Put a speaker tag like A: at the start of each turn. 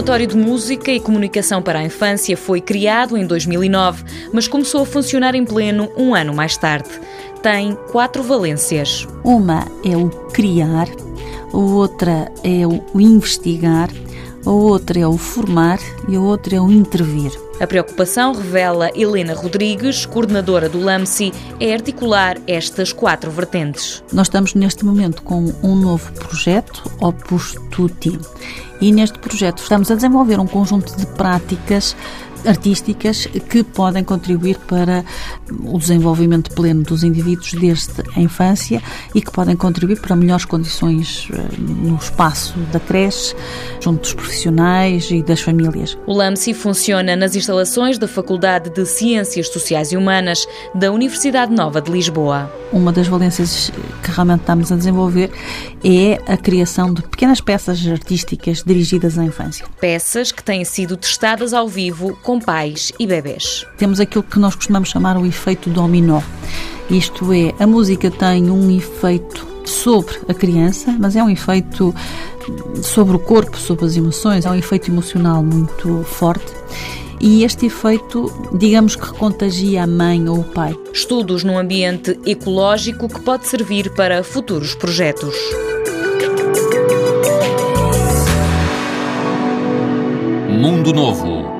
A: Laboratório de Música e Comunicação para a Infância foi criado em 2009, mas começou a funcionar em pleno um ano mais tarde. Tem quatro valências.
B: Uma é o criar, a outra é o investigar, a outra é o formar e a outra é o intervir.
A: A preocupação, revela Helena Rodrigues, coordenadora do LAMSI, é articular estas quatro vertentes.
B: Nós estamos neste momento com um novo projeto, Opus Tutti, e neste projeto estamos a desenvolver um conjunto de práticas artísticas que podem contribuir para o desenvolvimento pleno dos indivíduos desde a infância e que podem contribuir para melhores condições eh, no espaço da creche, junto dos profissionais e das famílias.
A: O LAMSI funciona nas instalações da Faculdade de Ciências Sociais e Humanas da Universidade Nova de Lisboa.
B: Uma das valências que realmente estamos a desenvolver é a criação de pequenas peças artísticas dirigidas à infância.
A: Peças que têm sido testadas ao vivo com pais e bebés.
B: Temos aquilo que nós costumamos chamar o efeito dominó. Isto é, a música tem um efeito sobre a criança, mas é um efeito sobre o corpo, sobre as emoções, é um efeito emocional muito forte. E este efeito, digamos que contagia a mãe ou o pai.
A: Estudos num ambiente ecológico que pode servir para futuros projetos.
C: Mundo Novo